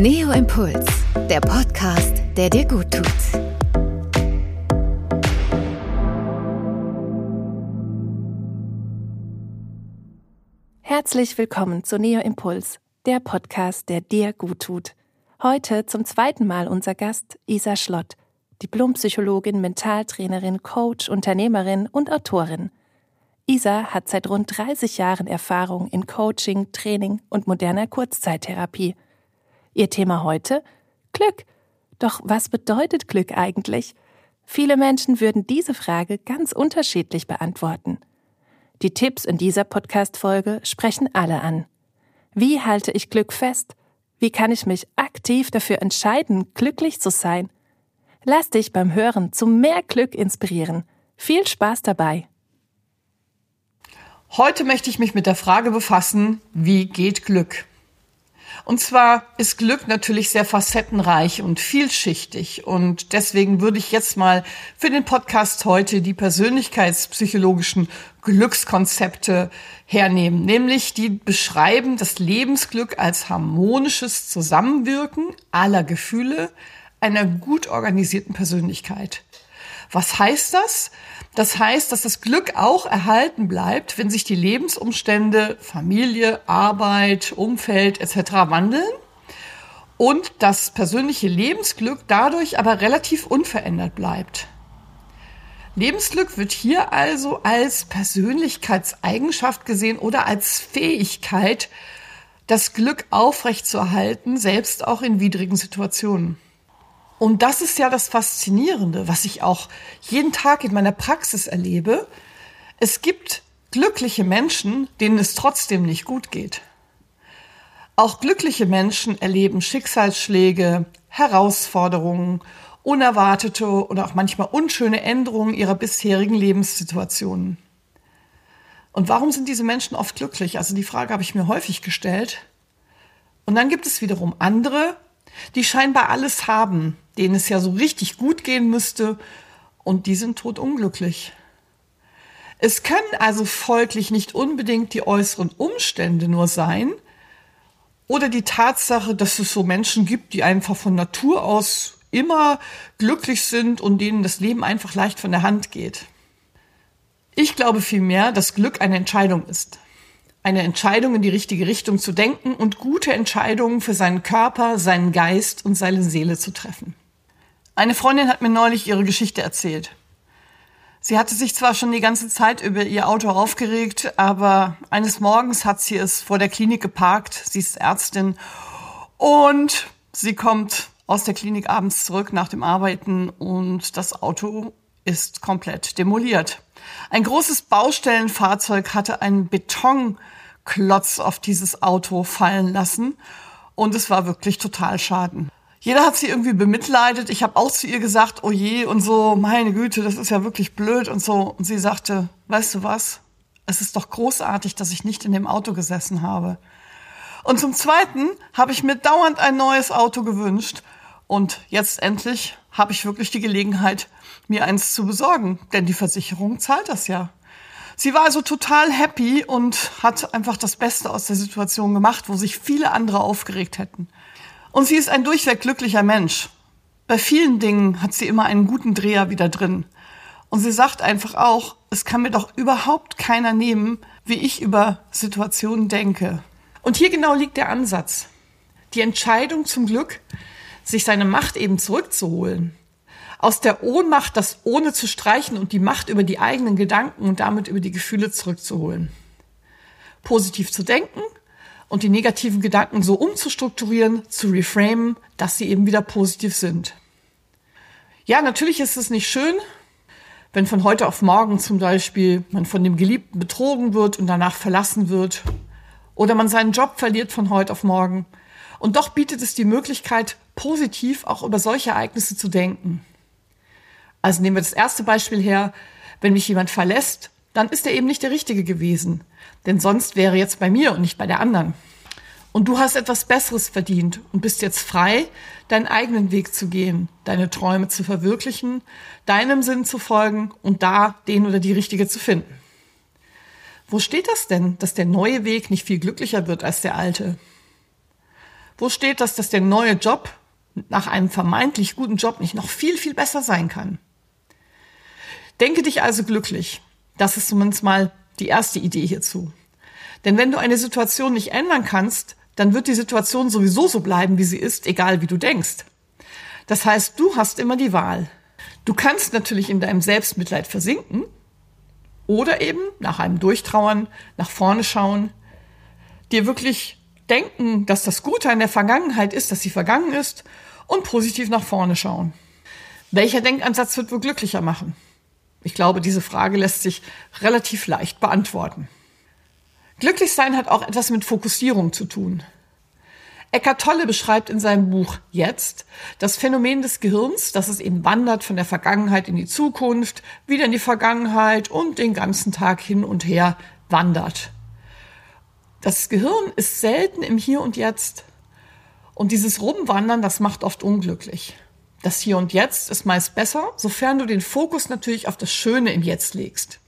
Neo Impuls, der Podcast, der dir gut tut. Herzlich willkommen zu Neo Impuls, der Podcast, der dir gut tut. Heute zum zweiten Mal unser Gast Isa Schlott, Diplompsychologin, Mentaltrainerin, Coach, Unternehmerin und Autorin. Isa hat seit rund 30 Jahren Erfahrung in Coaching, Training und moderner Kurzzeittherapie. Ihr Thema heute? Glück. Doch was bedeutet Glück eigentlich? Viele Menschen würden diese Frage ganz unterschiedlich beantworten. Die Tipps in dieser Podcast-Folge sprechen alle an. Wie halte ich Glück fest? Wie kann ich mich aktiv dafür entscheiden, glücklich zu sein? Lass dich beim Hören zu mehr Glück inspirieren. Viel Spaß dabei! Heute möchte ich mich mit der Frage befassen, wie geht Glück? Und zwar ist Glück natürlich sehr facettenreich und vielschichtig. Und deswegen würde ich jetzt mal für den Podcast heute die persönlichkeitspsychologischen Glückskonzepte hernehmen. Nämlich die beschreiben das Lebensglück als harmonisches Zusammenwirken aller Gefühle einer gut organisierten Persönlichkeit. Was heißt das? Das heißt, dass das Glück auch erhalten bleibt, wenn sich die Lebensumstände, Familie, Arbeit, Umfeld etc. wandeln und das persönliche Lebensglück dadurch aber relativ unverändert bleibt. Lebensglück wird hier also als Persönlichkeitseigenschaft gesehen oder als Fähigkeit, das Glück aufrechtzuerhalten, selbst auch in widrigen Situationen. Und das ist ja das Faszinierende, was ich auch jeden Tag in meiner Praxis erlebe. Es gibt glückliche Menschen, denen es trotzdem nicht gut geht. Auch glückliche Menschen erleben Schicksalsschläge, Herausforderungen, unerwartete oder auch manchmal unschöne Änderungen ihrer bisherigen Lebenssituationen. Und warum sind diese Menschen oft glücklich? Also die Frage habe ich mir häufig gestellt. Und dann gibt es wiederum andere, die scheinbar alles haben, denen es ja so richtig gut gehen müsste, und die sind totunglücklich. Es können also folglich nicht unbedingt die äußeren Umstände nur sein oder die Tatsache, dass es so Menschen gibt, die einfach von Natur aus immer glücklich sind und denen das Leben einfach leicht von der Hand geht. Ich glaube vielmehr, dass Glück eine Entscheidung ist eine Entscheidung in die richtige Richtung zu denken und gute Entscheidungen für seinen Körper, seinen Geist und seine Seele zu treffen. Eine Freundin hat mir neulich ihre Geschichte erzählt. Sie hatte sich zwar schon die ganze Zeit über ihr Auto aufgeregt, aber eines Morgens hat sie es vor der Klinik geparkt. Sie ist Ärztin und sie kommt aus der Klinik abends zurück nach dem Arbeiten und das Auto ist komplett demoliert. Ein großes Baustellenfahrzeug hatte einen Betonklotz auf dieses Auto fallen lassen und es war wirklich total schaden. Jeder hat sie irgendwie bemitleidet. Ich habe auch zu ihr gesagt, oh je und so, meine Güte, das ist ja wirklich blöd und so. Und sie sagte, weißt du was? Es ist doch großartig, dass ich nicht in dem Auto gesessen habe. Und zum Zweiten habe ich mir dauernd ein neues Auto gewünscht. Und jetzt endlich habe ich wirklich die Gelegenheit, mir eins zu besorgen, denn die Versicherung zahlt das ja. Sie war also total happy und hat einfach das Beste aus der Situation gemacht, wo sich viele andere aufgeregt hätten. Und sie ist ein durchweg glücklicher Mensch. Bei vielen Dingen hat sie immer einen guten Dreher wieder drin. Und sie sagt einfach auch, es kann mir doch überhaupt keiner nehmen, wie ich über Situationen denke. Und hier genau liegt der Ansatz. Die Entscheidung zum Glück, sich seine Macht eben zurückzuholen, aus der Ohnmacht das ohne zu streichen und die Macht über die eigenen Gedanken und damit über die Gefühle zurückzuholen. Positiv zu denken und die negativen Gedanken so umzustrukturieren, zu reframen, dass sie eben wieder positiv sind. Ja, natürlich ist es nicht schön, wenn von heute auf morgen zum Beispiel man von dem Geliebten betrogen wird und danach verlassen wird oder man seinen Job verliert von heute auf morgen. Und doch bietet es die Möglichkeit, positiv auch über solche Ereignisse zu denken. Also nehmen wir das erste Beispiel her, wenn mich jemand verlässt, dann ist er eben nicht der Richtige gewesen. Denn sonst wäre jetzt bei mir und nicht bei der anderen. Und du hast etwas Besseres verdient und bist jetzt frei, deinen eigenen Weg zu gehen, deine Träume zu verwirklichen, deinem Sinn zu folgen und da den oder die Richtige zu finden. Wo steht das denn, dass der neue Weg nicht viel glücklicher wird als der alte? Wo steht das, dass der neue Job nach einem vermeintlich guten Job nicht noch viel, viel besser sein kann? Denke dich also glücklich. Das ist zumindest mal die erste Idee hierzu. Denn wenn du eine Situation nicht ändern kannst, dann wird die Situation sowieso so bleiben, wie sie ist, egal wie du denkst. Das heißt, du hast immer die Wahl. Du kannst natürlich in deinem Selbstmitleid versinken oder eben nach einem Durchtrauern nach vorne schauen, dir wirklich denken, dass das Gute an der Vergangenheit ist, dass sie vergangen ist und positiv nach vorne schauen. Welcher Denkansatz wird wohl glücklicher machen? Ich glaube, diese Frage lässt sich relativ leicht beantworten. Glücklichsein hat auch etwas mit Fokussierung zu tun. Eckart Tolle beschreibt in seinem Buch Jetzt das Phänomen des Gehirns, dass es eben wandert von der Vergangenheit in die Zukunft, wieder in die Vergangenheit und den ganzen Tag hin und her wandert. Das Gehirn ist selten im Hier und Jetzt. Und dieses Rumwandern, das macht oft unglücklich. Das Hier und Jetzt ist meist besser, sofern du den Fokus natürlich auf das Schöne im Jetzt legst.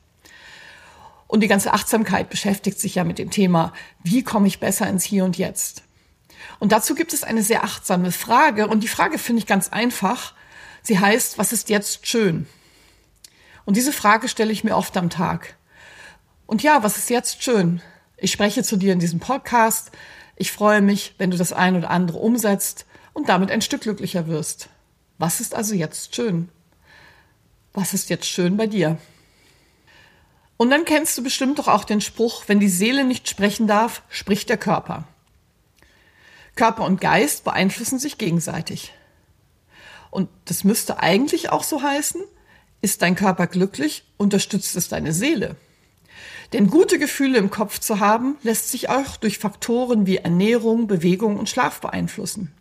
Und die ganze Achtsamkeit beschäftigt sich ja mit dem Thema, wie komme ich besser ins Hier und Jetzt? Und dazu gibt es eine sehr achtsame Frage. Und die Frage finde ich ganz einfach. Sie heißt, was ist jetzt schön? Und diese Frage stelle ich mir oft am Tag. Und ja, was ist jetzt schön? Ich spreche zu dir in diesem Podcast. Ich freue mich, wenn du das ein oder andere umsetzt und damit ein Stück glücklicher wirst. Was ist also jetzt schön? Was ist jetzt schön bei dir? Und dann kennst du bestimmt doch auch den Spruch, wenn die Seele nicht sprechen darf, spricht der Körper. Körper und Geist beeinflussen sich gegenseitig. Und das müsste eigentlich auch so heißen, ist dein Körper glücklich, unterstützt es deine Seele. Denn gute Gefühle im Kopf zu haben, lässt sich auch durch Faktoren wie Ernährung, Bewegung und Schlaf beeinflussen.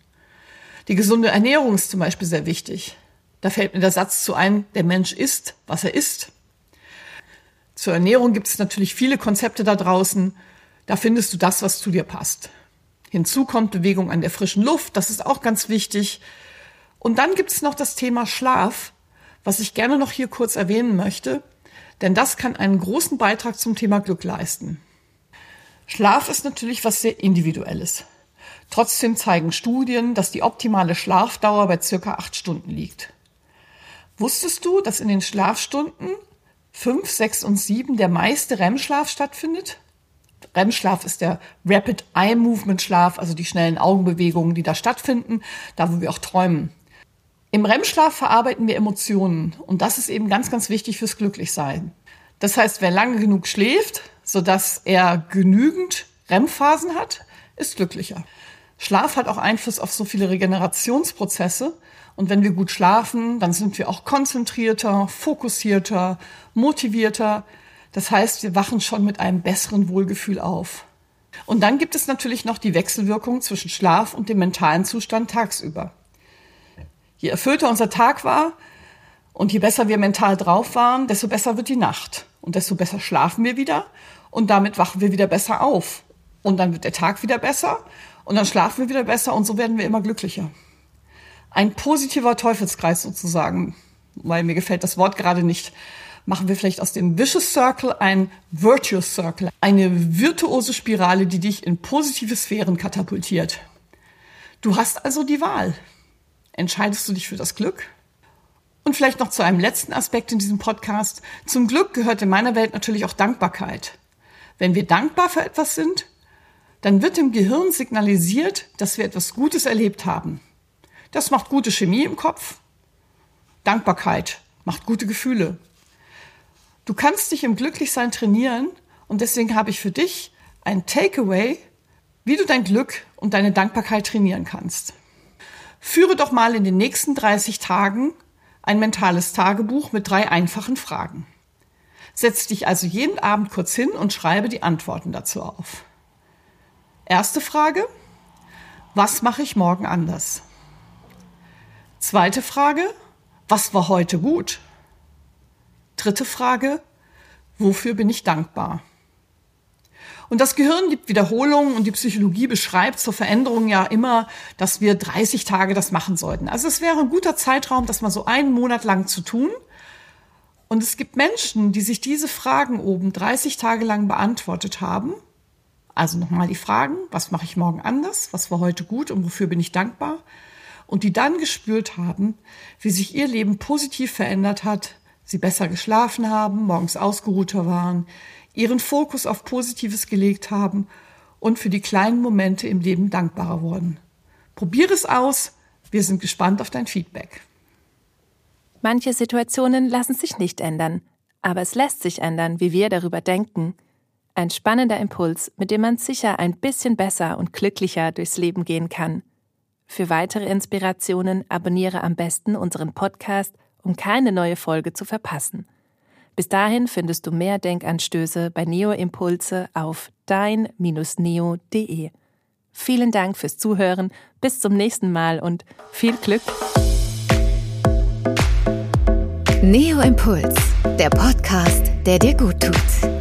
Die gesunde Ernährung ist zum Beispiel sehr wichtig. Da fällt mir der Satz zu ein, der Mensch isst, was er isst. Zur Ernährung gibt es natürlich viele Konzepte da draußen. Da findest du das, was zu dir passt. Hinzu kommt Bewegung an der frischen Luft, das ist auch ganz wichtig. Und dann gibt es noch das Thema Schlaf, was ich gerne noch hier kurz erwähnen möchte, denn das kann einen großen Beitrag zum Thema Glück leisten. Schlaf ist natürlich was sehr Individuelles. Trotzdem zeigen Studien, dass die optimale Schlafdauer bei circa acht Stunden liegt. Wusstest du, dass in den Schlafstunden fünf, sechs und sieben der meiste REM-Schlaf stattfindet? REM-Schlaf ist der Rapid Eye Movement Schlaf, also die schnellen Augenbewegungen, die da stattfinden, da wo wir auch träumen. Im REM-Schlaf verarbeiten wir Emotionen und das ist eben ganz, ganz wichtig fürs Glücklichsein. Das heißt, wer lange genug schläft, sodass er genügend REM-Phasen hat, ist glücklicher. Schlaf hat auch Einfluss auf so viele Regenerationsprozesse. Und wenn wir gut schlafen, dann sind wir auch konzentrierter, fokussierter, motivierter. Das heißt, wir wachen schon mit einem besseren Wohlgefühl auf. Und dann gibt es natürlich noch die Wechselwirkung zwischen Schlaf und dem mentalen Zustand tagsüber. Je erfüllter unser Tag war und je besser wir mental drauf waren, desto besser wird die Nacht. Und desto besser schlafen wir wieder und damit wachen wir wieder besser auf. Und dann wird der Tag wieder besser und dann schlafen wir wieder besser und so werden wir immer glücklicher. Ein positiver Teufelskreis sozusagen, weil mir gefällt das Wort gerade nicht machen wir vielleicht aus dem Vicious Circle ein Virtuous Circle, eine virtuose Spirale, die dich in positive Sphären katapultiert. Du hast also die Wahl. Entscheidest du dich für das Glück? Und vielleicht noch zu einem letzten Aspekt in diesem Podcast. Zum Glück gehört in meiner Welt natürlich auch Dankbarkeit. Wenn wir dankbar für etwas sind, dann wird im Gehirn signalisiert, dass wir etwas Gutes erlebt haben. Das macht gute Chemie im Kopf. Dankbarkeit macht gute Gefühle. Du kannst dich im Glücklichsein trainieren und deswegen habe ich für dich ein Takeaway, wie du dein Glück und deine Dankbarkeit trainieren kannst. Führe doch mal in den nächsten 30 Tagen ein mentales Tagebuch mit drei einfachen Fragen. Setz dich also jeden Abend kurz hin und schreibe die Antworten dazu auf. Erste Frage, was mache ich morgen anders? Zweite Frage, was war heute gut? Dritte Frage, wofür bin ich dankbar? Und das Gehirn gibt Wiederholungen und die Psychologie beschreibt zur Veränderung ja immer, dass wir 30 Tage das machen sollten. Also es wäre ein guter Zeitraum, das mal so einen Monat lang zu tun. Und es gibt Menschen, die sich diese Fragen oben 30 Tage lang beantwortet haben, Also nochmal die Fragen, was mache ich morgen anders, was war heute gut und wofür bin ich dankbar? Und die dann gespürt haben, wie sich ihr Leben positiv verändert hat, sie besser geschlafen haben, morgens ausgeruhter waren, ihren Fokus auf Positives gelegt haben und für die kleinen Momente im Leben dankbarer wurden. Probier es aus, wir sind gespannt auf dein Feedback. Manche Situationen lassen sich nicht ändern, aber es lässt sich ändern, wie wir darüber denken. Ein spannender Impuls, mit dem man sicher ein bisschen besser und glücklicher durchs Leben gehen kann. Für weitere Inspirationen abonniere am besten unseren Podcast, um keine neue Folge zu verpassen. Bis dahin findest du mehr Denkanstöße bei Neo Impulse auf dein-neo.de. Vielen Dank fürs Zuhören, bis zum nächsten Mal und viel Glück! Neo Impuls, der Podcast, der dir gut tut.